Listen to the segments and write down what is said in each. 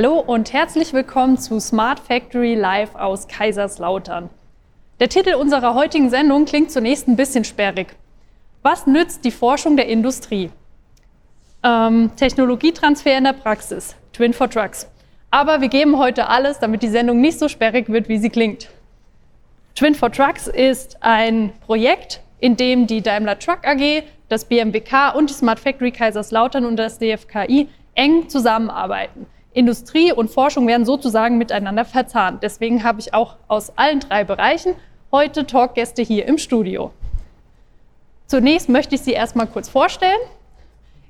Hallo und herzlich willkommen zu Smart Factory Live aus Kaiserslautern. Der Titel unserer heutigen Sendung klingt zunächst ein bisschen sperrig. Was nützt die Forschung der Industrie? Ähm, Technologietransfer in der Praxis, Twin for Trucks. Aber wir geben heute alles, damit die Sendung nicht so sperrig wird, wie sie klingt. Twin for Trucks ist ein Projekt, in dem die Daimler Truck AG, das BMWK und die Smart Factory Kaiserslautern und das DFKI eng zusammenarbeiten. Industrie und Forschung werden sozusagen miteinander verzahnt. Deswegen habe ich auch aus allen drei Bereichen heute Talkgäste hier im Studio. Zunächst möchte ich Sie erstmal kurz vorstellen.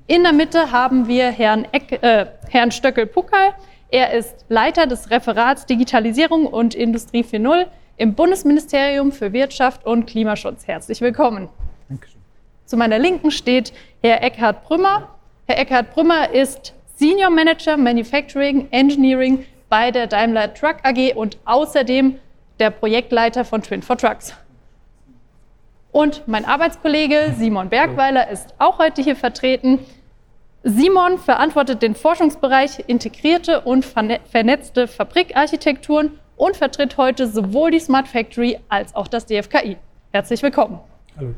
In der Mitte haben wir Herrn, Eck, äh, Herrn Stöckel-Puckel. Er ist Leiter des Referats Digitalisierung und Industrie 4.0 im Bundesministerium für Wirtschaft und Klimaschutz. Herzlich willkommen. Dankeschön. Zu meiner Linken steht Herr Eckhard Brümmer. Herr Eckhard Brümmer ist Senior Manager Manufacturing Engineering bei der Daimler Truck AG und außerdem der Projektleiter von Twin for Trucks. Und mein Arbeitskollege Simon Bergweiler ist auch heute hier vertreten. Simon verantwortet den Forschungsbereich integrierte und vernetzte Fabrikarchitekturen und vertritt heute sowohl die Smart Factory als auch das DFKI. Herzlich willkommen. Hallo.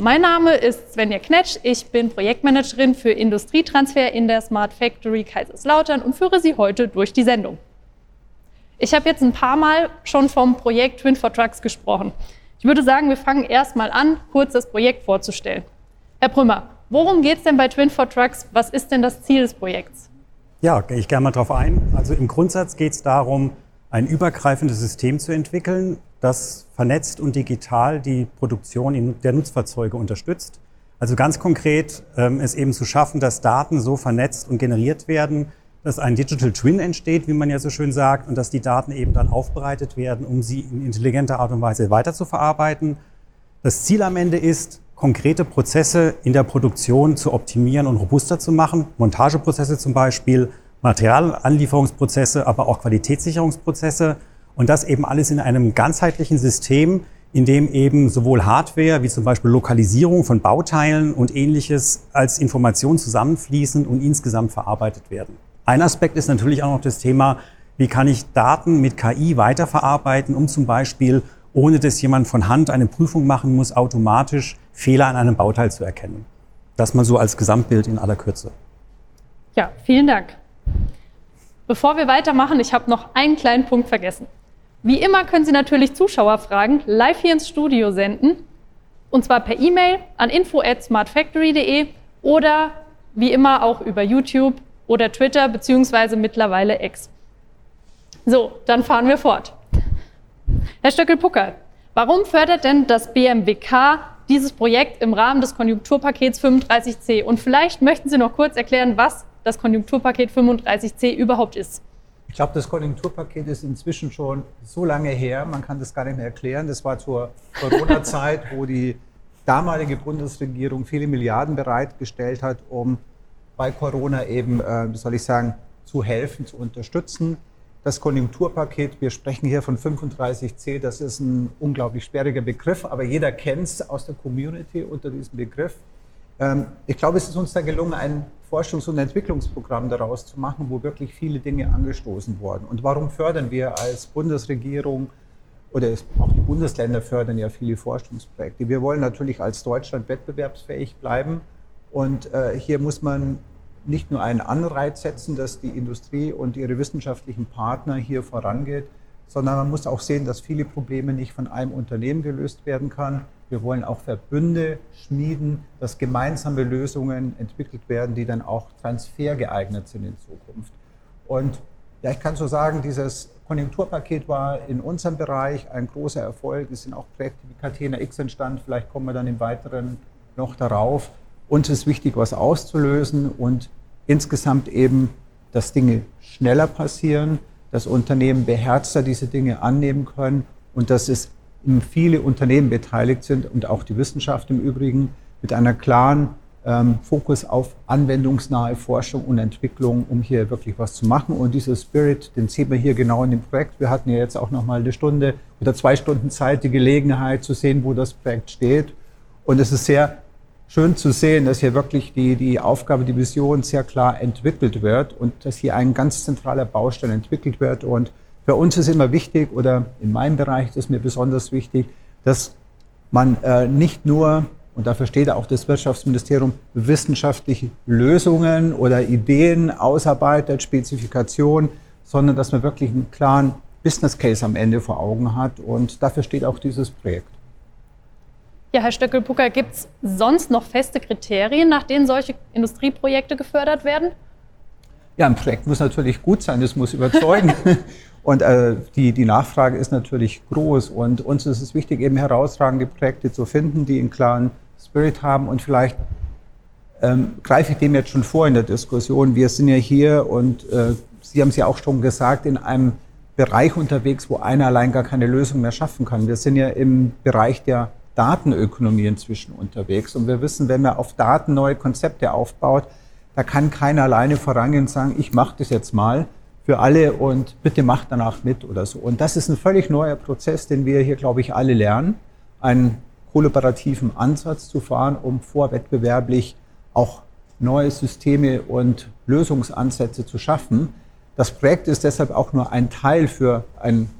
Mein Name ist Svenja Knetsch. Ich bin Projektmanagerin für Industrietransfer in der Smart Factory Kaiserslautern und führe Sie heute durch die Sendung. Ich habe jetzt ein paar Mal schon vom Projekt Twin for Trucks gesprochen. Ich würde sagen, wir fangen erstmal an, kurz das Projekt vorzustellen. Herr Brümmer, worum geht es denn bei Twin for Trucks? Was ist denn das Ziel des Projekts? Ja, gehe ich gerne mal drauf ein. Also im Grundsatz geht es darum, ein übergreifendes System zu entwickeln, das vernetzt und digital die Produktion der Nutzfahrzeuge unterstützt. Also ganz konkret ähm, es eben zu schaffen, dass Daten so vernetzt und generiert werden, dass ein Digital Twin entsteht, wie man ja so schön sagt, und dass die Daten eben dann aufbereitet werden, um sie in intelligenter Art und Weise weiter zu verarbeiten. Das Ziel am Ende ist, konkrete Prozesse in der Produktion zu optimieren und robuster zu machen, Montageprozesse zum Beispiel, Materialanlieferungsprozesse, aber auch Qualitätssicherungsprozesse und das eben alles in einem ganzheitlichen System, in dem eben sowohl Hardware wie zum Beispiel Lokalisierung von Bauteilen und ähnliches als Information zusammenfließen und insgesamt verarbeitet werden. Ein Aspekt ist natürlich auch noch das Thema, wie kann ich Daten mit KI weiterverarbeiten, um zum Beispiel, ohne dass jemand von Hand eine Prüfung machen muss, automatisch Fehler an einem Bauteil zu erkennen. Das mal so als Gesamtbild in aller Kürze. Ja, vielen Dank. Bevor wir weitermachen, ich habe noch einen kleinen Punkt vergessen. Wie immer können Sie natürlich Zuschauerfragen live hier ins Studio senden. Und zwar per E-Mail an info@smartfactory.de oder wie immer auch über YouTube oder Twitter beziehungsweise mittlerweile X. So, dann fahren wir fort. Herr Stöckel-Pucker, warum fördert denn das BMWK dieses Projekt im Rahmen des Konjunkturpakets 35c? Und vielleicht möchten Sie noch kurz erklären, was das Konjunkturpaket 35c überhaupt ist. Ich glaube, das Konjunkturpaket ist inzwischen schon so lange her, man kann das gar nicht mehr erklären. Das war zur Corona-Zeit, wo die damalige Bundesregierung viele Milliarden bereitgestellt hat, um bei Corona eben, äh, soll ich sagen, zu helfen, zu unterstützen. Das Konjunkturpaket, wir sprechen hier von 35c, das ist ein unglaublich sperriger Begriff, aber jeder kennt es aus der Community unter diesem Begriff. Ähm, ich glaube, es ist uns da gelungen, ein Forschungs- und Entwicklungsprogramm daraus zu machen, wo wirklich viele Dinge angestoßen wurden. Und warum fördern wir als Bundesregierung oder auch die Bundesländer fördern ja viele Forschungsprojekte? Wir wollen natürlich als Deutschland wettbewerbsfähig bleiben. Und äh, hier muss man nicht nur einen Anreiz setzen, dass die Industrie und ihre wissenschaftlichen Partner hier vorangeht, sondern man muss auch sehen, dass viele Probleme nicht von einem Unternehmen gelöst werden kann, wir wollen auch Verbünde schmieden, dass gemeinsame Lösungen entwickelt werden, die dann auch transfergeeignet sind in Zukunft. Und ja, ich kann so sagen, dieses Konjunkturpaket war in unserem Bereich ein großer Erfolg. Es sind auch Projekte wie Catena X entstanden. Vielleicht kommen wir dann im Weiteren noch darauf. Uns ist wichtig, was auszulösen und insgesamt eben, dass Dinge schneller passieren, dass Unternehmen beherzter diese Dinge annehmen können und dass es viele Unternehmen beteiligt sind und auch die Wissenschaft im Übrigen mit einer klaren ähm, Fokus auf anwendungsnahe Forschung und Entwicklung, um hier wirklich was zu machen. Und dieser Spirit, den sehen wir hier genau in dem Projekt. Wir hatten ja jetzt auch noch mal eine Stunde oder zwei Stunden Zeit, die Gelegenheit zu sehen, wo das Projekt steht. Und es ist sehr schön zu sehen, dass hier wirklich die, die Aufgabe, die Vision sehr klar entwickelt wird und dass hier ein ganz zentraler Baustein entwickelt wird. Und für uns ist immer wichtig, oder in meinem Bereich ist mir besonders wichtig, dass man äh, nicht nur, und dafür steht auch das Wirtschaftsministerium, wissenschaftliche Lösungen oder Ideen ausarbeitet, Spezifikationen, sondern dass man wirklich einen klaren Business Case am Ende vor Augen hat. Und dafür steht auch dieses Projekt. Ja, Herr Stöckel-Pucker, gibt es sonst noch feste Kriterien, nach denen solche Industrieprojekte gefördert werden? Ja, ein Projekt muss natürlich gut sein, es muss überzeugen. und äh, die, die Nachfrage ist natürlich groß. Und uns ist es wichtig, eben herausragende Projekte zu finden, die einen klaren Spirit haben. Und vielleicht ähm, greife ich dem jetzt schon vor in der Diskussion. Wir sind ja hier und äh, Sie haben es ja auch schon gesagt, in einem Bereich unterwegs, wo einer allein gar keine Lösung mehr schaffen kann. Wir sind ja im Bereich der Datenökonomie inzwischen unterwegs. Und wir wissen, wenn man auf Daten neue Konzepte aufbaut, da kann keiner alleine vorangehen und sagen, ich mache das jetzt mal für alle und bitte macht danach mit oder so. Und das ist ein völlig neuer Prozess, den wir hier, glaube ich, alle lernen, einen kollaborativen Ansatz zu fahren, um vorwettbewerblich auch neue Systeme und Lösungsansätze zu schaffen. Das Projekt ist deshalb auch nur ein Teil für einen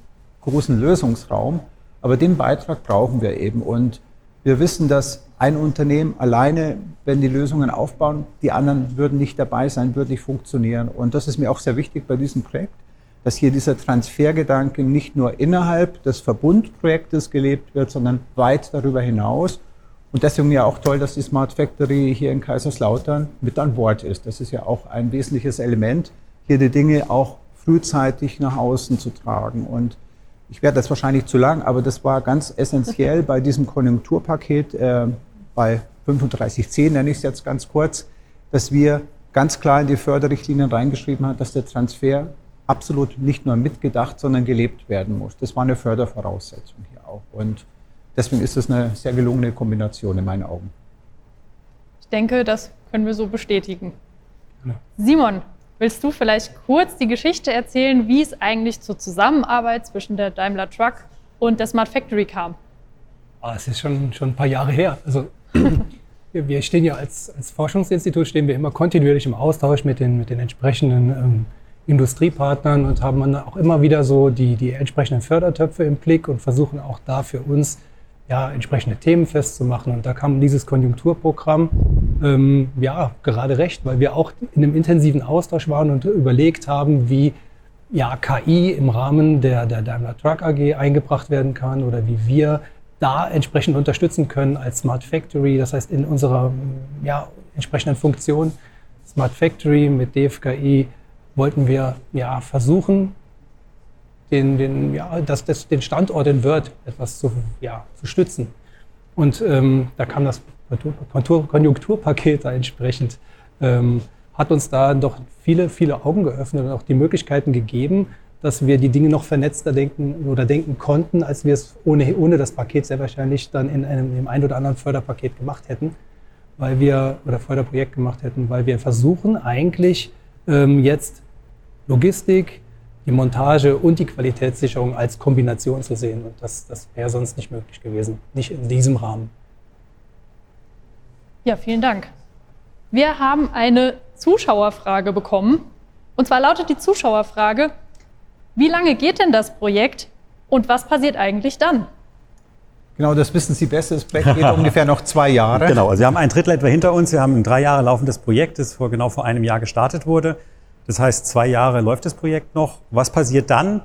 großen Lösungsraum. Aber den Beitrag brauchen wir eben. Und wir wissen, dass ein Unternehmen alleine, wenn die Lösungen aufbauen, die anderen würden nicht dabei sein, würden nicht funktionieren. Und das ist mir auch sehr wichtig bei diesem Projekt, dass hier dieser Transfergedanke nicht nur innerhalb des Verbundprojektes gelebt wird, sondern weit darüber hinaus. Und deswegen ja auch toll, dass die Smart Factory hier in Kaiserslautern mit an Bord ist. Das ist ja auch ein wesentliches Element, hier die Dinge auch frühzeitig nach außen zu tragen. Und ich werde das wahrscheinlich zu lang, aber das war ganz essentiell bei diesem Konjunkturpaket äh, bei 3510, nenne ich es jetzt ganz kurz, dass wir ganz klar in die Förderrichtlinien reingeschrieben haben, dass der Transfer absolut nicht nur mitgedacht, sondern gelebt werden muss. Das war eine Fördervoraussetzung hier auch. Und deswegen ist es eine sehr gelungene Kombination in meinen Augen. Ich denke, das können wir so bestätigen. Simon, Willst du vielleicht kurz die Geschichte erzählen, wie es eigentlich zur Zusammenarbeit zwischen der Daimler Truck und der Smart Factory kam? Ah, es ist schon, schon ein paar Jahre her. Also wir stehen ja als, als Forschungsinstitut stehen wir immer kontinuierlich im Austausch mit den, mit den entsprechenden ähm, Industriepartnern und haben dann auch immer wieder so die, die entsprechenden Fördertöpfe im Blick und versuchen auch da für uns ja, entsprechende Themen festzumachen. Und da kam dieses Konjunkturprogramm ähm, ja gerade recht, weil wir auch in einem intensiven Austausch waren und überlegt haben, wie ja, KI im Rahmen der, der Daimler Truck AG eingebracht werden kann oder wie wir da entsprechend unterstützen können als Smart Factory, das heißt in unserer ja, entsprechenden Funktion Smart Factory mit DFKI wollten wir ja versuchen, den, den, ja, das, das, den Standort in Wörth etwas zu, ja, zu stützen. Und ähm, da kam das Konjunkturpaket da entsprechend, ähm, hat uns da doch viele, viele Augen geöffnet und auch die Möglichkeiten gegeben, dass wir die Dinge noch vernetzter denken oder denken konnten, als wir es ohne, ohne das Paket sehr wahrscheinlich dann in einem, in einem ein oder anderen Förderpaket gemacht hätten, weil wir, oder Förderprojekt gemacht hätten, weil wir versuchen eigentlich ähm, jetzt Logistik, die Montage und die Qualitätssicherung als Kombination zu sehen. Und das, das wäre sonst nicht möglich gewesen, nicht in diesem Rahmen. Ja, vielen Dank. Wir haben eine Zuschauerfrage bekommen. Und zwar lautet die Zuschauerfrage, wie lange geht denn das Projekt und was passiert eigentlich dann? Genau, das wissen Sie besser. Das Projekt geht ungefähr noch zwei Jahre. Genau, also wir haben ein Drittel etwa hinter uns. Wir haben ein drei Jahre laufendes Projekt, das vor genau vor einem Jahr gestartet wurde. Das heißt, zwei Jahre läuft das Projekt noch. Was passiert dann?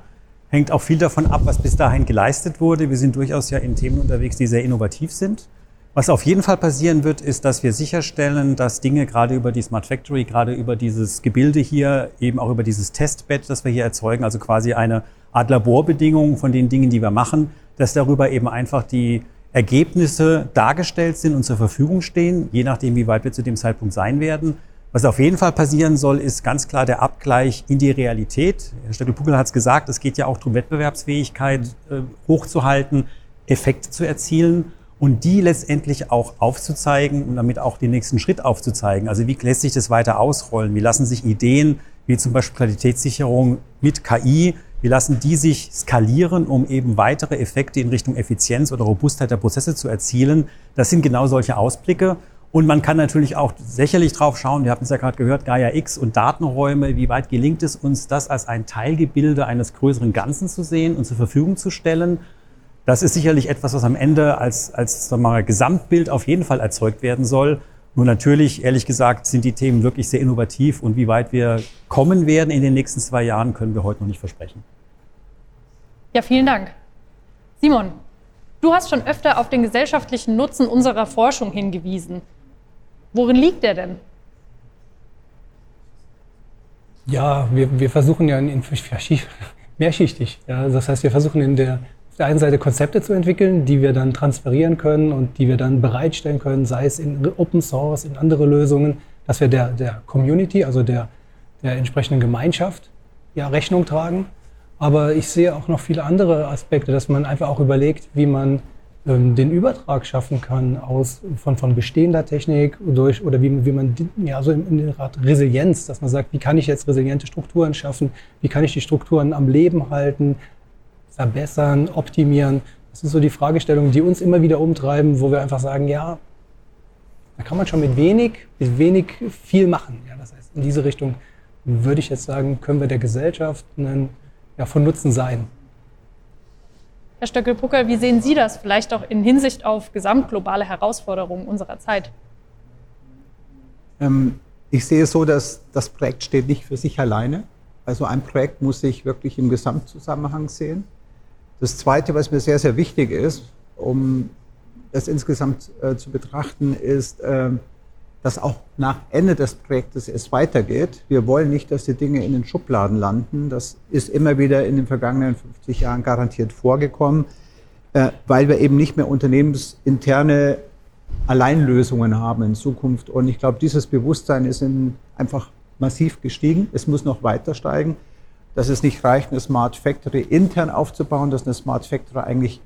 Hängt auch viel davon ab, was bis dahin geleistet wurde. Wir sind durchaus ja in Themen unterwegs, die sehr innovativ sind. Was auf jeden Fall passieren wird, ist, dass wir sicherstellen, dass Dinge gerade über die Smart Factory, gerade über dieses Gebilde hier, eben auch über dieses Testbett, das wir hier erzeugen, also quasi eine Art Laborbedingung von den Dingen, die wir machen, dass darüber eben einfach die Ergebnisse dargestellt sind und zur Verfügung stehen, je nachdem, wie weit wir zu dem Zeitpunkt sein werden. Was auf jeden Fall passieren soll, ist ganz klar der Abgleich in die Realität. Herr Stöckel-Puckel hat es gesagt, es geht ja auch darum, Wettbewerbsfähigkeit äh, hochzuhalten, Effekte zu erzielen und die letztendlich auch aufzuzeigen und damit auch den nächsten Schritt aufzuzeigen. Also wie lässt sich das weiter ausrollen? Wie lassen sich Ideen wie zum Beispiel Qualitätssicherung mit KI, wie lassen die sich skalieren, um eben weitere Effekte in Richtung Effizienz oder Robustheit der Prozesse zu erzielen? Das sind genau solche Ausblicke. Und man kann natürlich auch sicherlich drauf schauen, wir hatten es ja gerade gehört, Gaia X und Datenräume, wie weit gelingt es uns, das als ein Teilgebilde eines größeren Ganzen zu sehen und zur Verfügung zu stellen. Das ist sicherlich etwas, was am Ende als, als sagen wir mal, Gesamtbild auf jeden Fall erzeugt werden soll. Nur natürlich, ehrlich gesagt, sind die Themen wirklich sehr innovativ und wie weit wir kommen werden in den nächsten zwei Jahren, können wir heute noch nicht versprechen. Ja, vielen Dank. Simon, du hast schon öfter auf den gesellschaftlichen Nutzen unserer Forschung hingewiesen. Worin liegt der denn? Ja, wir, wir versuchen ja in, in mehrschichtig. Ja, das heißt, wir versuchen in der, auf der einen Seite Konzepte zu entwickeln, die wir dann transferieren können und die wir dann bereitstellen können, sei es in Open Source, in andere Lösungen, dass wir der, der Community, also der, der entsprechenden Gemeinschaft, ja, Rechnung tragen. Aber ich sehe auch noch viele andere Aspekte, dass man einfach auch überlegt, wie man den Übertrag schaffen kann aus, von, von bestehender Technik durch, oder wie, wie man ja, so in, der Art Resilienz, dass man sagt, wie kann ich jetzt resiliente Strukturen schaffen, wie kann ich die Strukturen am Leben halten, verbessern, optimieren. Das sind so die Fragestellungen, die uns immer wieder umtreiben, wo wir einfach sagen, ja, da kann man schon mit wenig, mit wenig viel machen. Ja, das heißt, in diese Richtung würde ich jetzt sagen, können wir der Gesellschaft einen, ja, von Nutzen sein. Herr Stöckel-Puckel, wie sehen Sie das vielleicht auch in Hinsicht auf gesamtglobale Herausforderungen unserer Zeit? Ähm, ich sehe es so, dass das Projekt steht nicht für sich alleine. Also ein Projekt muss sich wirklich im Gesamtzusammenhang sehen. Das Zweite, was mir sehr, sehr wichtig ist, um das insgesamt äh, zu betrachten, ist, äh, dass auch nach Ende des Projektes es weitergeht. Wir wollen nicht, dass die Dinge in den Schubladen landen. Das ist immer wieder in den vergangenen 50 Jahren garantiert vorgekommen, äh, weil wir eben nicht mehr unternehmensinterne Alleinlösungen haben in Zukunft. Und ich glaube, dieses Bewusstsein ist einfach massiv gestiegen. Es muss noch weiter steigen. Dass es nicht reicht, eine Smart Factory intern aufzubauen, dass eine Smart Factory eigentlich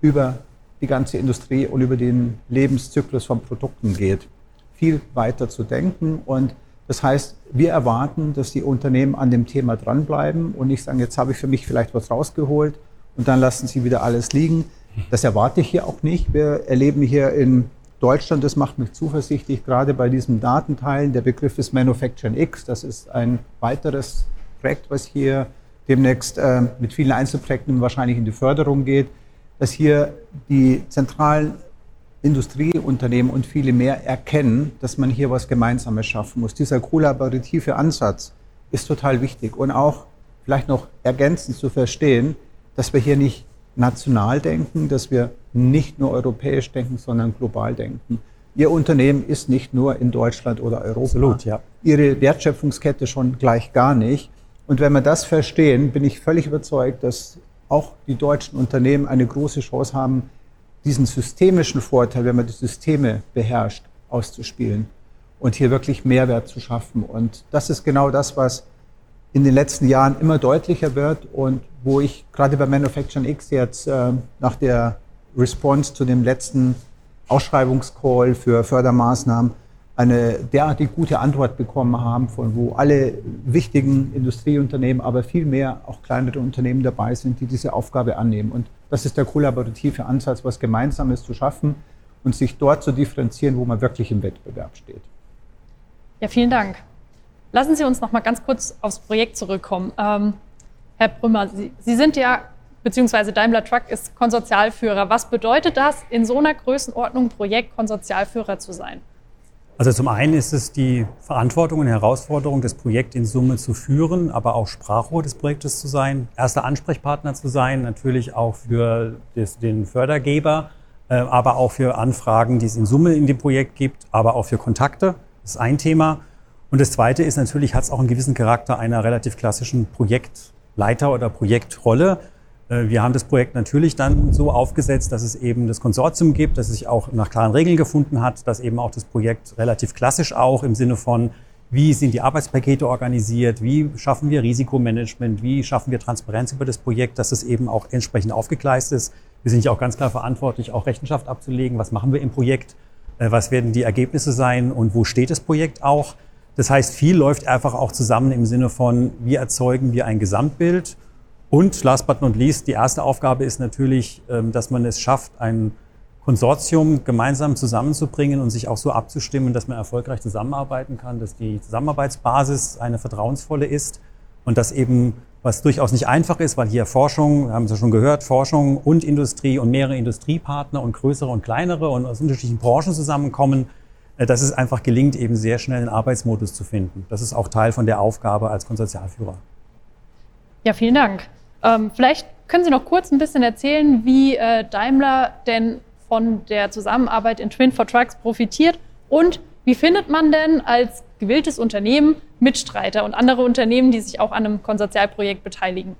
über die ganze Industrie und über den Lebenszyklus von Produkten geht viel weiter zu denken. Und das heißt, wir erwarten, dass die Unternehmen an dem Thema dranbleiben und nicht sagen, jetzt habe ich für mich vielleicht was rausgeholt und dann lassen sie wieder alles liegen. Das erwarte ich hier auch nicht. Wir erleben hier in Deutschland, das macht mich zuversichtlich, gerade bei diesem Datenteilen. Der Begriff ist Manufacturing X. Das ist ein weiteres Projekt, was hier demnächst äh, mit vielen Einzelprojekten wahrscheinlich in die Förderung geht, dass hier die zentralen Industrieunternehmen und viele mehr erkennen, dass man hier was Gemeinsames schaffen muss. Dieser kollaborative Ansatz ist total wichtig und auch vielleicht noch ergänzend zu verstehen, dass wir hier nicht national denken, dass wir nicht nur europäisch denken, sondern global denken. Ihr Unternehmen ist nicht nur in Deutschland oder Europa. Absolut, ja. Ihre Wertschöpfungskette schon gleich gar nicht. Und wenn wir das verstehen, bin ich völlig überzeugt, dass auch die deutschen Unternehmen eine große Chance haben, diesen systemischen Vorteil, wenn man die Systeme beherrscht, auszuspielen und hier wirklich Mehrwert zu schaffen. Und das ist genau das, was in den letzten Jahren immer deutlicher wird und wo ich gerade bei Manufacturing X jetzt äh, nach der Response zu dem letzten Ausschreibungscall für Fördermaßnahmen eine derartig gute Antwort bekommen haben, von wo alle wichtigen Industrieunternehmen, aber viel mehr auch kleinere Unternehmen dabei sind, die diese Aufgabe annehmen. Und das ist der kollaborative Ansatz, was Gemeinsames zu schaffen und sich dort zu differenzieren, wo man wirklich im Wettbewerb steht. Ja, vielen Dank. Lassen Sie uns noch mal ganz kurz aufs Projekt zurückkommen. Ähm, Herr Brümmer, Sie, Sie sind ja, beziehungsweise Daimler Truck ist Konsortialführer. Was bedeutet das, in so einer Größenordnung Projektkonsortialführer zu sein? Also zum einen ist es die Verantwortung und Herausforderung, das Projekt in Summe zu führen, aber auch Sprachrohr des Projektes zu sein, erster Ansprechpartner zu sein, natürlich auch für das, den Fördergeber, äh, aber auch für Anfragen, die es in Summe in dem Projekt gibt, aber auch für Kontakte. Das ist ein Thema. Und das zweite ist natürlich, hat es auch einen gewissen Charakter einer relativ klassischen Projektleiter oder Projektrolle. Äh, wir haben das Projekt natürlich dann so aufgesetzt, dass es eben das Konsortium gibt, dass es sich auch nach klaren Regeln gefunden hat, dass eben auch das Projekt relativ klassisch auch im Sinne von, wie sind die Arbeitspakete organisiert, wie schaffen wir Risikomanagement, wie schaffen wir Transparenz über das Projekt, dass es eben auch entsprechend aufgegleist ist. Wir sind ja auch ganz klar verantwortlich, auch Rechenschaft abzulegen, was machen wir im Projekt, äh, was werden die Ergebnisse sein und wo steht das Projekt auch. Das heißt, viel läuft einfach auch zusammen im Sinne von, wie erzeugen wir ein Gesamtbild und last but not least, die erste Aufgabe ist natürlich, ähm, dass man es schafft, ein Konsortium gemeinsam zusammenzubringen und sich auch so abzustimmen, dass man erfolgreich zusammenarbeiten kann, dass die Zusammenarbeitsbasis eine vertrauensvolle ist und dass eben, was durchaus nicht einfach ist, weil hier Forschung, haben ja schon gehört, Forschung und Industrie und mehrere Industriepartner und größere und kleinere und aus unterschiedlichen Branchen zusammenkommen, äh, dass es einfach gelingt, eben sehr schnell einen Arbeitsmodus zu finden. Das ist auch Teil von der Aufgabe als Konsortialführer. Ja, vielen Dank. Ähm, vielleicht können Sie noch kurz ein bisschen erzählen, wie äh, Daimler denn von der Zusammenarbeit in Twin for Trucks profitiert und wie findet man denn als gewilltes Unternehmen Mitstreiter und andere Unternehmen, die sich auch an einem Konsortialprojekt beteiligen?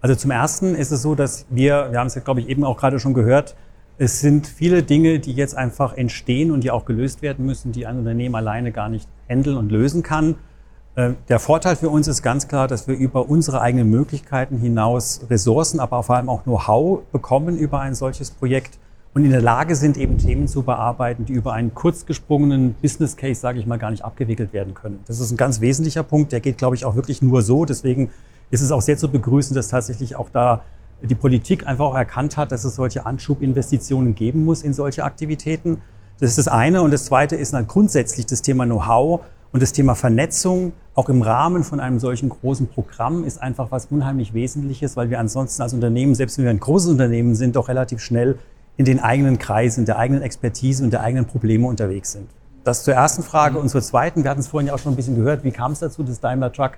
Also zum Ersten ist es so, dass wir, wir haben es ja, glaube ich, eben auch gerade schon gehört, es sind viele Dinge, die jetzt einfach entstehen und die auch gelöst werden müssen, die ein Unternehmen alleine gar nicht handeln und lösen kann. Äh, der Vorteil für uns ist ganz klar, dass wir über unsere eigenen Möglichkeiten hinaus Ressourcen, aber vor allem auch Know-how bekommen über ein solches Projekt und in der Lage sind, eben Themen zu bearbeiten, die über einen kurzgesprungenen Business Case, sage ich mal, gar nicht abgewickelt werden können. Das ist ein ganz wesentlicher Punkt, der geht, glaube ich, auch wirklich nur so. Deswegen ist es auch sehr zu begrüßen, dass tatsächlich auch da die Politik einfach auch erkannt hat, dass es solche Anschubinvestitionen geben muss in solche Aktivitäten. Das ist das eine. Und das zweite ist dann grundsätzlich das Thema Know-how und das Thema Vernetzung, auch im Rahmen von einem solchen großen Programm, ist einfach was unheimlich Wesentliches, weil wir ansonsten als Unternehmen, selbst wenn wir ein großes Unternehmen sind, doch relativ schnell in den eigenen Kreisen, der eigenen Expertise und der eigenen Probleme unterwegs sind. Das zur ersten Frage. Und zur zweiten, wir hatten es vorhin ja auch schon ein bisschen gehört, wie kam es dazu, dass Daimler Truck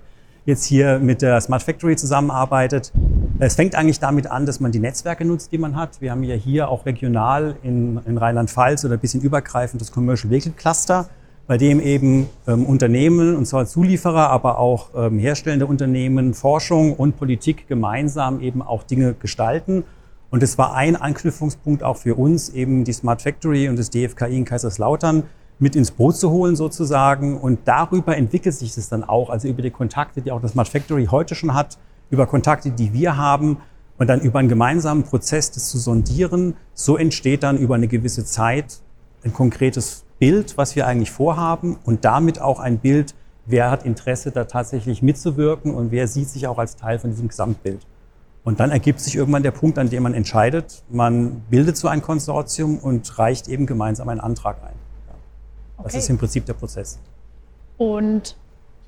jetzt hier mit der Smart Factory zusammenarbeitet. Es fängt eigentlich damit an, dass man die Netzwerke nutzt, die man hat. Wir haben ja hier auch regional in, in Rheinland-Pfalz oder ein bisschen übergreifend das Commercial Vehicle Cluster, bei dem eben ähm, Unternehmen, und zwar Zulieferer, aber auch ähm, herstellende Unternehmen, Forschung und Politik gemeinsam eben auch Dinge gestalten. Und es war ein Anknüpfungspunkt auch für uns, eben die Smart Factory und das DFKI in Kaiserslautern mit ins Boot zu holen sozusagen. Und darüber entwickelt sich das dann auch, also über die Kontakte, die auch das Smart Factory heute schon hat, über Kontakte, die wir haben und dann über einen gemeinsamen Prozess, das zu sondieren. So entsteht dann über eine gewisse Zeit ein konkretes Bild, was wir eigentlich vorhaben und damit auch ein Bild, wer hat Interesse, da tatsächlich mitzuwirken und wer sieht sich auch als Teil von diesem Gesamtbild. Und dann ergibt sich irgendwann der Punkt, an dem man entscheidet, man bildet so ein Konsortium und reicht eben gemeinsam einen Antrag ein. Das okay. ist im Prinzip der Prozess. Und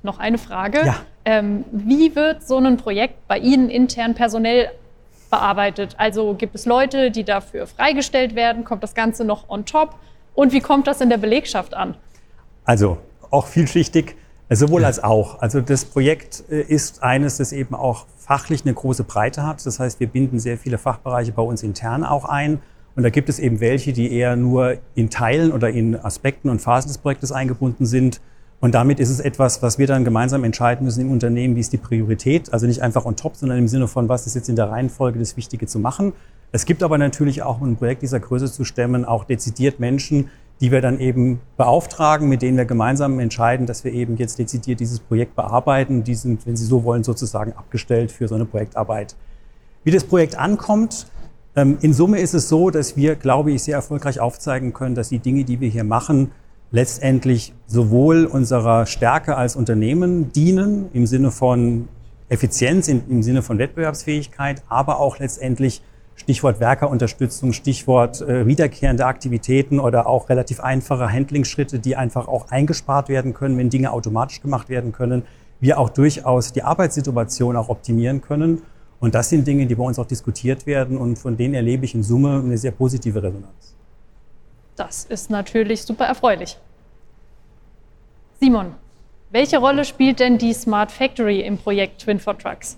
noch eine Frage. Ja. Ähm, wie wird so ein Projekt bei Ihnen intern personell bearbeitet? Also gibt es Leute, die dafür freigestellt werden? Kommt das Ganze noch on top? Und wie kommt das in der Belegschaft an? Also auch vielschichtig. Sowohl als auch. Also das Projekt äh, ist eines, das eben auch fachlich eine große Breite hat. Das heißt, wir binden sehr viele Fachbereiche bei uns intern auch ein. Und da gibt es eben welche, die eher nur in Teilen oder in Aspekten und Phasen des Projektes eingebunden sind. Und damit ist es etwas, was wir dann gemeinsam entscheiden müssen im Unternehmen, wie ist die Priorität. Also nicht einfach on top, sondern im Sinne von, was ist jetzt in der Reihenfolge das Wichtige zu machen. Es gibt aber natürlich auch, um ein Projekt dieser Größe zu stemmen, auch dezidiert Menschen, die wir dann eben beauftragen, mit denen wir gemeinsam entscheiden, dass wir eben jetzt dezidiert dieses Projekt bearbeiten. Die sind, wenn Sie so wollen, sozusagen abgestellt für so eine Projektarbeit. Wie das Projekt ankommt, ähm, in Summe ist es so, dass wir, glaube ich, sehr erfolgreich aufzeigen können, dass die Dinge, die wir hier machen, letztendlich sowohl unserer Stärke als Unternehmen dienen, im Sinne von Effizienz, im Sinne von Wettbewerbsfähigkeit, aber auch letztendlich Stichwort Werkerunterstützung, Stichwort äh, wiederkehrende Aktivitäten oder auch relativ einfache Handlungsschritte, die einfach auch eingespart werden können, wenn Dinge automatisch gemacht werden können. Wir auch durchaus die Arbeitssituation auch optimieren können. Und das sind Dinge, die bei uns auch diskutiert werden und von denen erlebe ich in Summe eine sehr positive Resonanz. Das ist natürlich super erfreulich. Simon, welche Rolle spielt denn die Smart Factory im Projekt Twin for Trucks?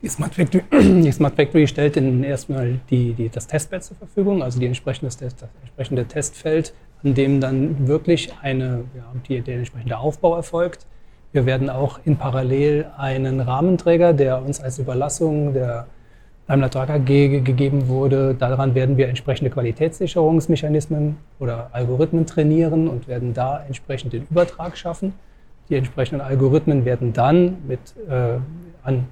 Die Smart Factory, die Smart Factory stellt erstmal die, die, das Testbett zur Verfügung, also die entsprechende, das entsprechende Testfeld, an dem dann wirklich eine, ja, die, der entsprechende Aufbau erfolgt. Wir werden auch in Parallel einen Rahmenträger, der uns als Überlassung der Daimler Truck AG gegeben wurde. Daran werden wir entsprechende Qualitätssicherungsmechanismen oder Algorithmen trainieren und werden da entsprechend den Übertrag schaffen. Die entsprechenden Algorithmen werden dann mit, äh, an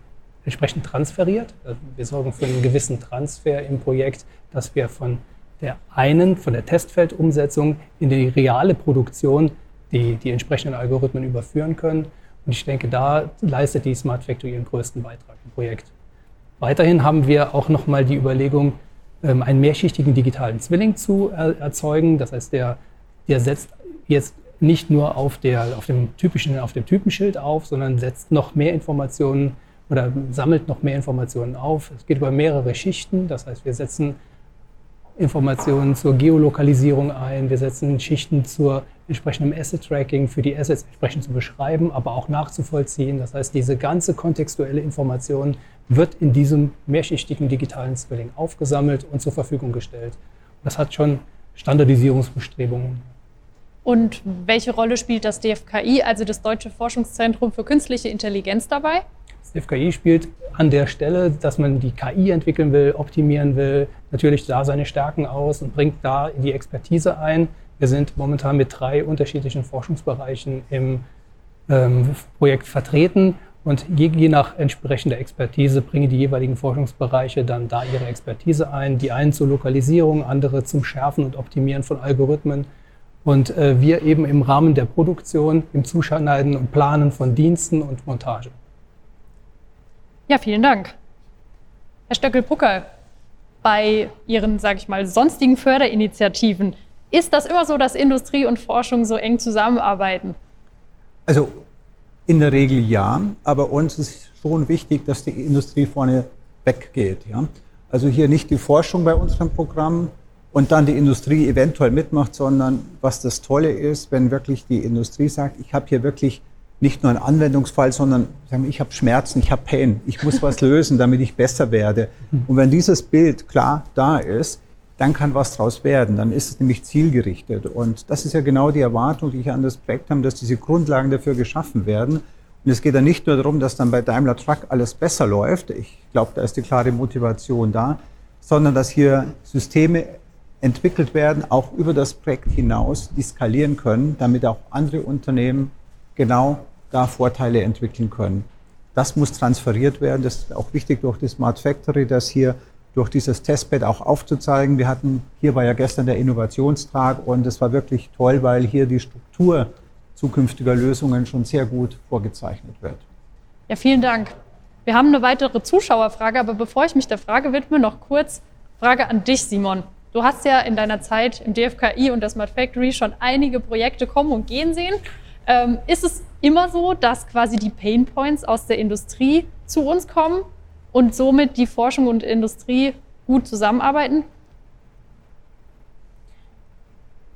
entsprechend transferiert. Wir sorgen für einen gewissen Transfer im Projekt, dass wir von der einen, von der Testfeldumsetzung in die reale Produktion die, die entsprechenden Algorithmen überführen können. Und ich denke, da leistet die Smart Factory ihren größten Beitrag im Projekt. Weiterhin haben wir auch nochmal die Überlegung, ähm, einen mehrschichtigen digitalen Zwilling zu er erzeugen. Das heißt, der, der setzt jetzt nicht nur auf, der, auf, dem typischen, auf dem Typenschild auf, sondern setzt noch mehr Informationen oder sammelt noch mehr Informationen auf. Es geht über mehrere Schichten. Das heißt, wir setzen Informationen zur Geolokalisierung ein. Wir setzen Schichten zur entsprechenden Asset-Tracking für die Assets entsprechend zu beschreiben, aber auch nachzuvollziehen. Das heißt, diese ganze kontextuelle Information wird in diesem mehrschichtigen digitalen Zwilling aufgesammelt und zur Verfügung gestellt. Das hat schon Standardisierungsbestrebungen. Und welche Rolle spielt das DFKI, also das Deutsche Forschungszentrum für künstliche Intelligenz dabei? Das DFKI spielt an der Stelle, dass man die KI entwickeln will, optimieren will, natürlich da seine Stärken aus und bringt da die Expertise ein. Wir sind momentan mit drei unterschiedlichen Forschungsbereichen im ähm, Projekt vertreten und je, je, nach entsprechender Expertise bringen die jeweiligen Forschungsbereiche dann da ihre Expertise ein. Die einen zur Lokalisierung, andere zum Schärfen und Optimieren von Algorithmen. Und äh, wir eben im Rahmen der Produktion, im Zuschneiden und Planen von Diensten und Montage. Ja, vielen Dank. Herr Stöckel-Pucker, bei Ihren, sage ich mal, sonstigen Förderinitiativen, ist das immer so, dass Industrie und Forschung so eng zusammenarbeiten? Also in der Regel ja, aber uns ist schon wichtig, dass die Industrie vorne weggeht. Ja? Also hier nicht die Forschung bei unserem Programm und dann die Industrie eventuell mitmacht, sondern was das Tolle ist, wenn wirklich die Industrie sagt, ich habe hier wirklich nicht nur einen Anwendungsfall, sondern sagen, ich habe Schmerzen, ich habe Pain, ich muss was lösen, damit ich besser werde. Und wenn dieses Bild klar da ist, dann kann was draus werden. Dann ist es nämlich zielgerichtet. Und das ist ja genau die Erwartung, die ich an das Projekt habe, dass diese Grundlagen dafür geschaffen werden. Und es geht dann nicht nur darum, dass dann bei Daimler Truck alles besser läuft. Ich glaube, da ist die klare Motivation da, sondern dass hier Systeme entwickelt werden, auch über das Projekt hinaus, die skalieren können, damit auch andere Unternehmen genau da Vorteile entwickeln können. Das muss transferiert werden. Das ist auch wichtig durch die Smart Factory, dass hier durch dieses Testbed auch aufzuzeigen. Wir hatten, hier war ja gestern der Innovationstag und es war wirklich toll, weil hier die Struktur zukünftiger Lösungen schon sehr gut vorgezeichnet wird. Ja, vielen Dank. Wir haben eine weitere Zuschauerfrage, aber bevor ich mich der Frage widme, noch kurz Frage an dich, Simon. Du hast ja in deiner Zeit im DFKI und der Smart Factory schon einige Projekte kommen und gehen sehen. Ähm, ist es immer so, dass quasi die Pain Points aus der Industrie zu uns kommen und somit die Forschung und Industrie gut zusammenarbeiten?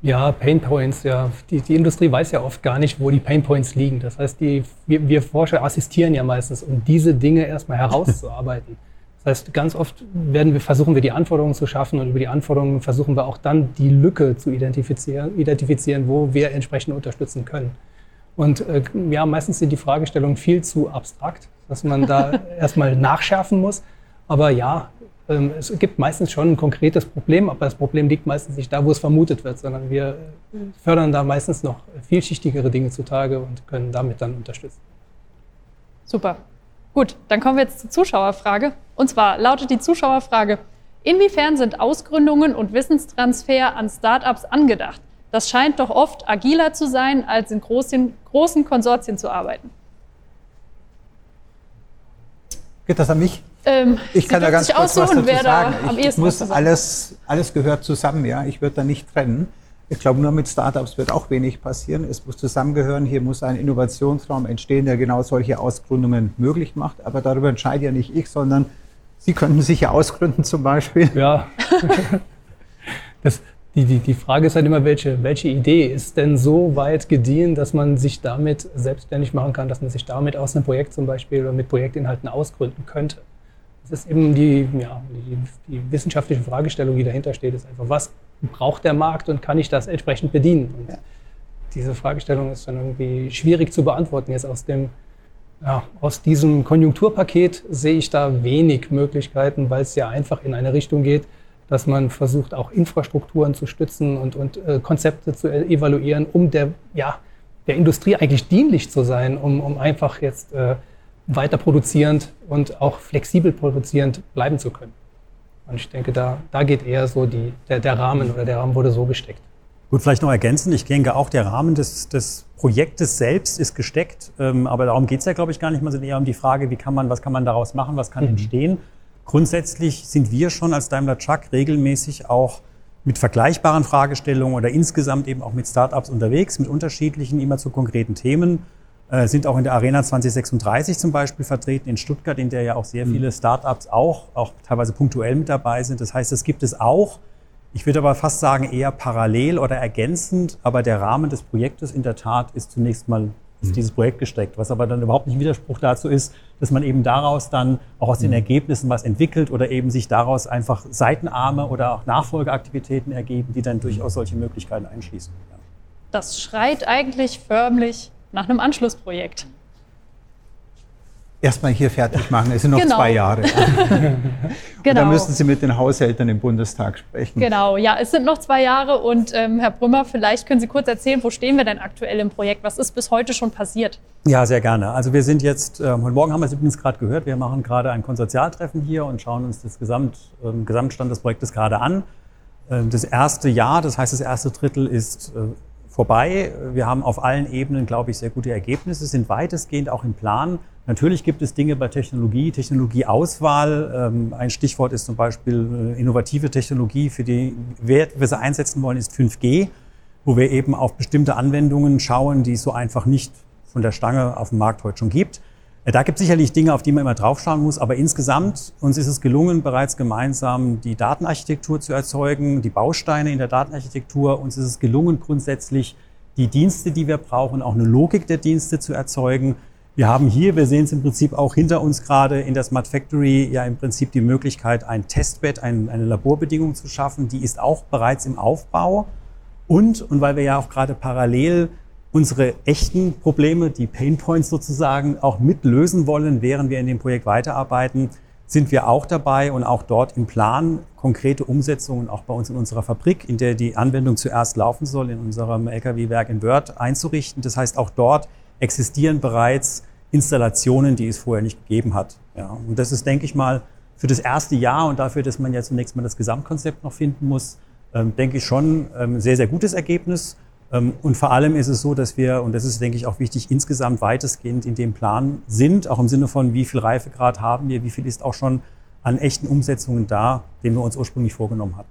Ja, Pain Points, ja. Die, die, Industrie weiß ja oft gar nicht, wo die Pain Points liegen. Das heißt, die, wir, wir Forscher assistieren ja meistens, um diese Dinge erstmal herauszuarbeiten. Das heißt, ganz oft werden wir, versuchen wir die Anforderungen zu schaffen und über die Anforderungen versuchen wir auch dann die Lücke zu identifizieren, identifizieren wo wir entsprechend unterstützen können. Und äh, ja, meistens sind die Fragestellungen viel zu abstrakt, dass man da erstmal nachschärfen muss. Aber ja, ähm, es gibt meistens schon ein konkretes Problem, aber das Problem liegt meistens nicht da, wo es vermutet wird, sondern wir fördern da meistens noch vielschichtigere Dinge zutage und können damit dann unterstützen. Super. Gut, dann kommen wir jetzt zur Zuschauerfrage. Und zwar lautet die Zuschauerfrage, inwiefern sind Ausgründungen und Wissenstransfer an Startups angedacht? Das scheint doch oft agiler zu sein, als in großen, großen Konsortien zu arbeiten. Geht das an mich? Ähm, ich kann da ganz kurz was dazu sagen. Ich muss alles, alles gehört zusammen, ja. Ich würde da nicht trennen. Ich glaube, nur mit Startups wird auch wenig passieren. Es muss zusammengehören. Hier muss ein Innovationsraum entstehen, der genau solche Ausgründungen möglich macht. Aber darüber entscheide ja nicht ich, sondern Sie könnten sich ja ausgründen zum Beispiel. Ja. das, die, die, die Frage ist halt immer, welche, welche Idee ist denn so weit gediehen, dass man sich damit selbstständig machen kann, dass man sich damit aus einem Projekt zum Beispiel oder mit Projektinhalten ausgründen könnte. Das ist eben die, ja, die, die wissenschaftliche Fragestellung, die dahinter steht, ist einfach, was braucht der Markt und kann ich das entsprechend bedienen? Und ja. diese Fragestellung ist dann irgendwie schwierig zu beantworten. Jetzt aus dem ja, aus diesem Konjunkturpaket sehe ich da wenig Möglichkeiten, weil es ja einfach in eine Richtung geht, dass man versucht, auch Infrastrukturen zu stützen und, und äh, Konzepte zu evaluieren, um der, ja, der Industrie eigentlich dienlich zu sein, um, um einfach jetzt äh, weiter produzierend und auch flexibel produzierend bleiben zu können. Und ich denke, da, da geht eher so die, der, der Rahmen oder der Rahmen wurde so gesteckt. Gut, vielleicht noch ergänzen. Ich denke auch, der Rahmen des, des Projektes selbst ist gesteckt. Ähm, aber darum geht es ja, glaube ich, gar nicht. Man sind eher um die Frage, wie kann man, was kann man daraus machen, was kann mhm. entstehen. Grundsätzlich sind wir schon als Daimler Truck regelmäßig auch mit vergleichbaren Fragestellungen oder insgesamt eben auch mit Startups unterwegs, mit unterschiedlichen, immer zu konkreten Themen. Äh, sind auch in der Arena 2036 zum Beispiel vertreten in Stuttgart, in der ja auch sehr mhm. viele Startups auch, auch teilweise punktuell mit dabei sind. Das heißt, das gibt es auch. Ich würde aber fast sagen, eher parallel oder ergänzend, aber der Rahmen des Projektes in der Tat ist zunächst mal ist mhm. dieses Projekt gesteckt, was aber dann überhaupt nicht Widerspruch dazu ist, dass man eben daraus dann auch aus den mhm. Ergebnissen was entwickelt oder eben sich daraus einfach Seitenarme oder auch Nachfolgeaktivitäten ergeben, die dann durchaus solche Möglichkeiten einschließen. Ja. Das schreit eigentlich förmlich nach einem Anschlussprojekt erstmal hier fertig machen. Es sind noch genau. zwei Jahre. genau. Da müssen Sie mit den Haushältern im Bundestag sprechen. Genau, ja, es sind noch zwei Jahre und ähm, Herr Brümmer, vielleicht können Sie kurz erzählen, wo stehen wir denn aktuell im Projekt? Was ist bis heute schon passiert? Ja, sehr gerne. Also wir sind jetzt, ähm, heute Morgen haben wir es übrigens gerade gehört, wir machen gerade ein Konsortialtreffen hier und schauen uns das Gesamt, ähm, Gesamtstand des Projektes gerade an. Ähm, das erste Jahr, das heißt das erste Drittel ist äh, vorbei. Wir haben auf allen Ebenen, glaube ich, sehr gute Ergebnisse, sind weitestgehend auch im Plan. Natürlich gibt es Dinge bei Technologie, Technologieauswahl. Ähm, ein Stichwort ist zum Beispiel äh, innovative Technologie, für die wir sie einsetzen wollen, ist 5G, wo wir eben auf bestimmte Anwendungen schauen, die es so einfach nicht von der Stange auf dem Markt heute schon gibt. Da gibt es sicherlich Dinge, auf die man immer draufschauen muss, aber insgesamt uns ist es gelungen, bereits gemeinsam die Datenarchitektur zu erzeugen, die Bausteine in der Datenarchitektur. Uns ist es gelungen, grundsätzlich die Dienste, die wir brauchen, auch eine Logik der Dienste zu erzeugen. Wir haben hier, wir sehen es im Prinzip auch hinter uns gerade in der Smart Factory, ja im Prinzip die Möglichkeit, ein Testbed, ein, eine Laborbedingung zu schaffen. Die ist auch bereits im Aufbau. Und, und weil wir ja auch gerade parallel unsere echten Probleme, die Pain Points sozusagen, auch mitlösen wollen, während wir in dem Projekt weiterarbeiten, sind wir auch dabei und auch dort im Plan konkrete Umsetzungen auch bei uns in unserer Fabrik, in der die Anwendung zuerst laufen soll, in unserem Lkw-Werk in Wörth einzurichten. Das heißt, auch dort existieren bereits Installationen, die es vorher nicht gegeben hat. Ja, und das ist, denke ich mal, für das erste Jahr und dafür, dass man ja zunächst mal das Gesamtkonzept noch finden muss, ähm, denke ich schon ähm, sehr, sehr gutes Ergebnis. Ähm, und vor allem ist es so, dass wir, und das ist, denke ich, auch wichtig, insgesamt weitestgehend in dem Plan sind, auch im Sinne von, wie viel Reifegrad haben wir, wie viel ist auch schon an echten Umsetzungen da, den wir uns ursprünglich vorgenommen hatten.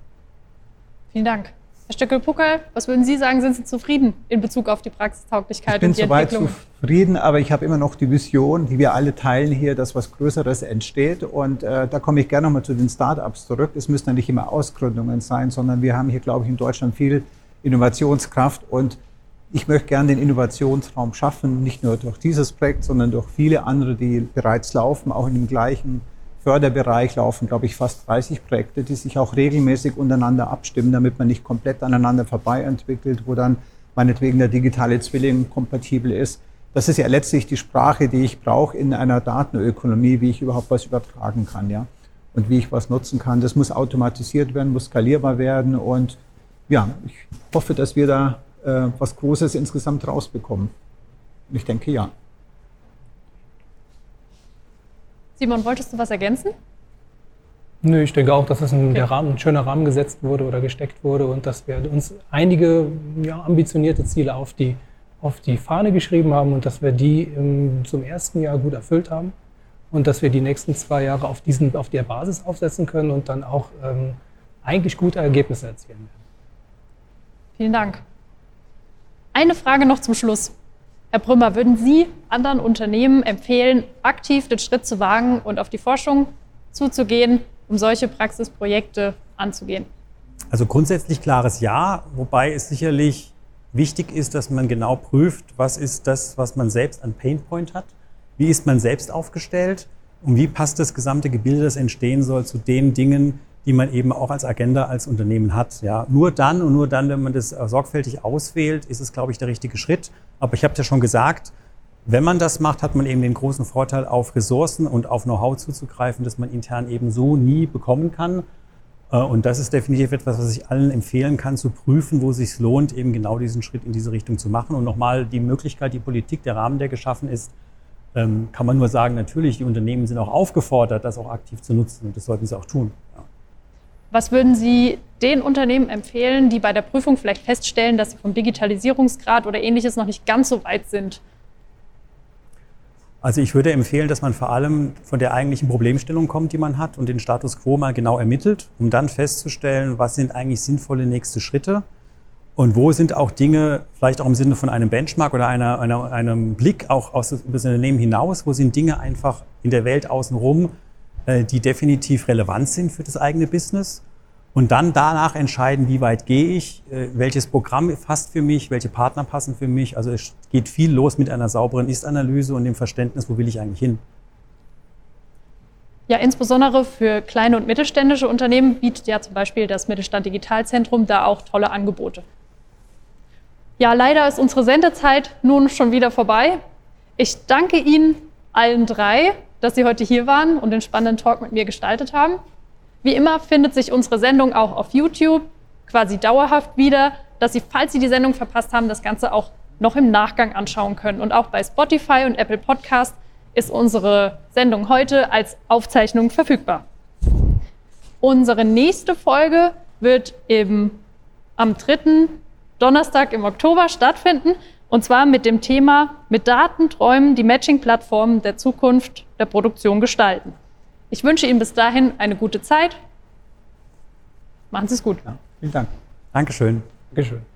Vielen Dank. Herr Stöckel-Puckel, was würden Sie sagen, sind Sie zufrieden in Bezug auf die Praxistauglichkeit ich bin und die soweit zufrieden, aber ich habe immer noch die Vision, die wir alle teilen hier, dass was Größeres entsteht. Und äh, da komme ich gerne nochmal zu den Start-ups zurück. Es müssen ja nicht immer Ausgründungen sein, sondern wir haben hier, glaube ich, in Deutschland viel Innovationskraft und ich möchte gerne den Innovationsraum schaffen, nicht nur durch dieses Projekt, sondern durch viele andere, die bereits laufen, auch in dem gleichen Förderbereich laufen, glaube ich, fast 30 Projekte, die sich auch regelmäßig untereinander abstimmen, damit man nicht komplett aneinander vorbei entwickelt, wo dann meinetwegen der digitale Zwilling kompatibel ist. Das ist ja letztlich die Sprache, die ich brauche in einer Datenökonomie, wie ich überhaupt was übertragen kann, ja. Und wie ich was nutzen kann. Das muss automatisiert werden, muss skalierbar werden und ja, ich hoffe, dass wir da äh, was Großes insgesamt rausbekommen. Und ich denke ja. Simon, wolltest du was ergänzen? Nö, ich denke auch, dass es ein, okay. Rahmen, ein schöner Rahmen gesetzt wurde oder gesteckt wurde und dass wir uns einige ja, ambitionierte Ziele auf die, auf die Fahne geschrieben haben und dass wir die im, zum ersten Jahr gut erfüllt haben und dass wir die nächsten zwei Jahre auf, diesen, auf der Basis aufsetzen können und dann auch ähm, eigentlich gute Ergebnisse erzielen werden. Vielen Dank. Eine Frage noch zum Schluss. Herr Brümmer, würden Sie anderen Unternehmen empfehlen, aktiv den Schritt zu wagen und auf die Forschung zuzugehen, um solche Praxisprojekte anzugehen? Also grundsätzlich klares Ja, wobei es sicherlich wichtig ist, dass man genau prüft, was ist das, was man selbst an Painpoint hat, wie ist man selbst aufgestellt und wie passt das gesamte Gebilde, das entstehen soll, zu den Dingen, die man eben auch als Agenda als Unternehmen hat. Ja, nur dann und nur dann, wenn man das äh, sorgfältig auswählt, ist es, glaube ich, der richtige Schritt. Aber ich habe ja schon gesagt, wenn man das macht, hat man eben den großen Vorteil, auf Ressourcen und auf Know-how zuzugreifen, das man intern eben so nie bekommen kann. Äh, und das ist definitiv etwas, was ich allen empfehlen kann, zu prüfen, wo es sich lohnt, eben genau diesen Schritt in diese Richtung zu machen. Und nochmal die Möglichkeit, die Politik, der Rahmen, der geschaffen ist, ähm, kann man nur sagen, natürlich, die Unternehmen sind auch aufgefordert, das auch aktiv zu nutzen. Und das sollten sie auch tun. Ja. Was würden Sie den Unternehmen empfehlen, die bei der Prüfung vielleicht feststellen, dass sie vom Digitalisierungsgrad oder ähnliches noch nicht ganz so weit sind? Also ich würde empfehlen, dass man vor allem von der eigentlichen Problemstellung kommt, die man hat und den Status quo mal genau ermittelt, um dann festzustellen, was sind eigentlich sinnvolle nächste Schritte und wo sind auch Dinge, vielleicht auch im Sinne von einem Benchmark oder einer, einer, einem Blick auch aus über das Unternehmen hinaus, wo sind Dinge einfach in der Welt außenrum, die definitiv relevant sind für das eigene Business und dann danach entscheiden, wie weit gehe ich, äh, welches Programm passt für mich, welche Partner passen für mich. Also es geht viel los mit einer sauberen Ist-Analyse und dem Verständnis, wo will ich eigentlich hin. Ja, insbesondere für kleine und mittelständische Unternehmen bietet ja zum Beispiel das Mittelstand Digitalzentrum da auch tolle Angebote. Ja, leider ist unsere Sendezeit nun schon wieder vorbei. Ich danke Ihnen allen drei, dass Sie heute hier waren und den spannenden Talk mit mir gestaltet haben. Wie immer findet sich unsere Sendung auch auf YouTube quasi dauerhaft wieder, dass Sie, falls Sie die Sendung verpasst haben, das Ganze auch noch im Nachgang anschauen können. Und auch bei Spotify und Apple Podcast ist unsere Sendung heute als Aufzeichnung verfügbar. Unsere nächste Folge wird eben am 3. Donnerstag im Oktober stattfinden. Und zwar mit dem Thema mit Datenträumen die Matching-Plattformen der Zukunft der Produktion gestalten. Ich wünsche Ihnen bis dahin eine gute Zeit. Machen Sie es gut. Ja, vielen Dank. Dankeschön. Dankeschön.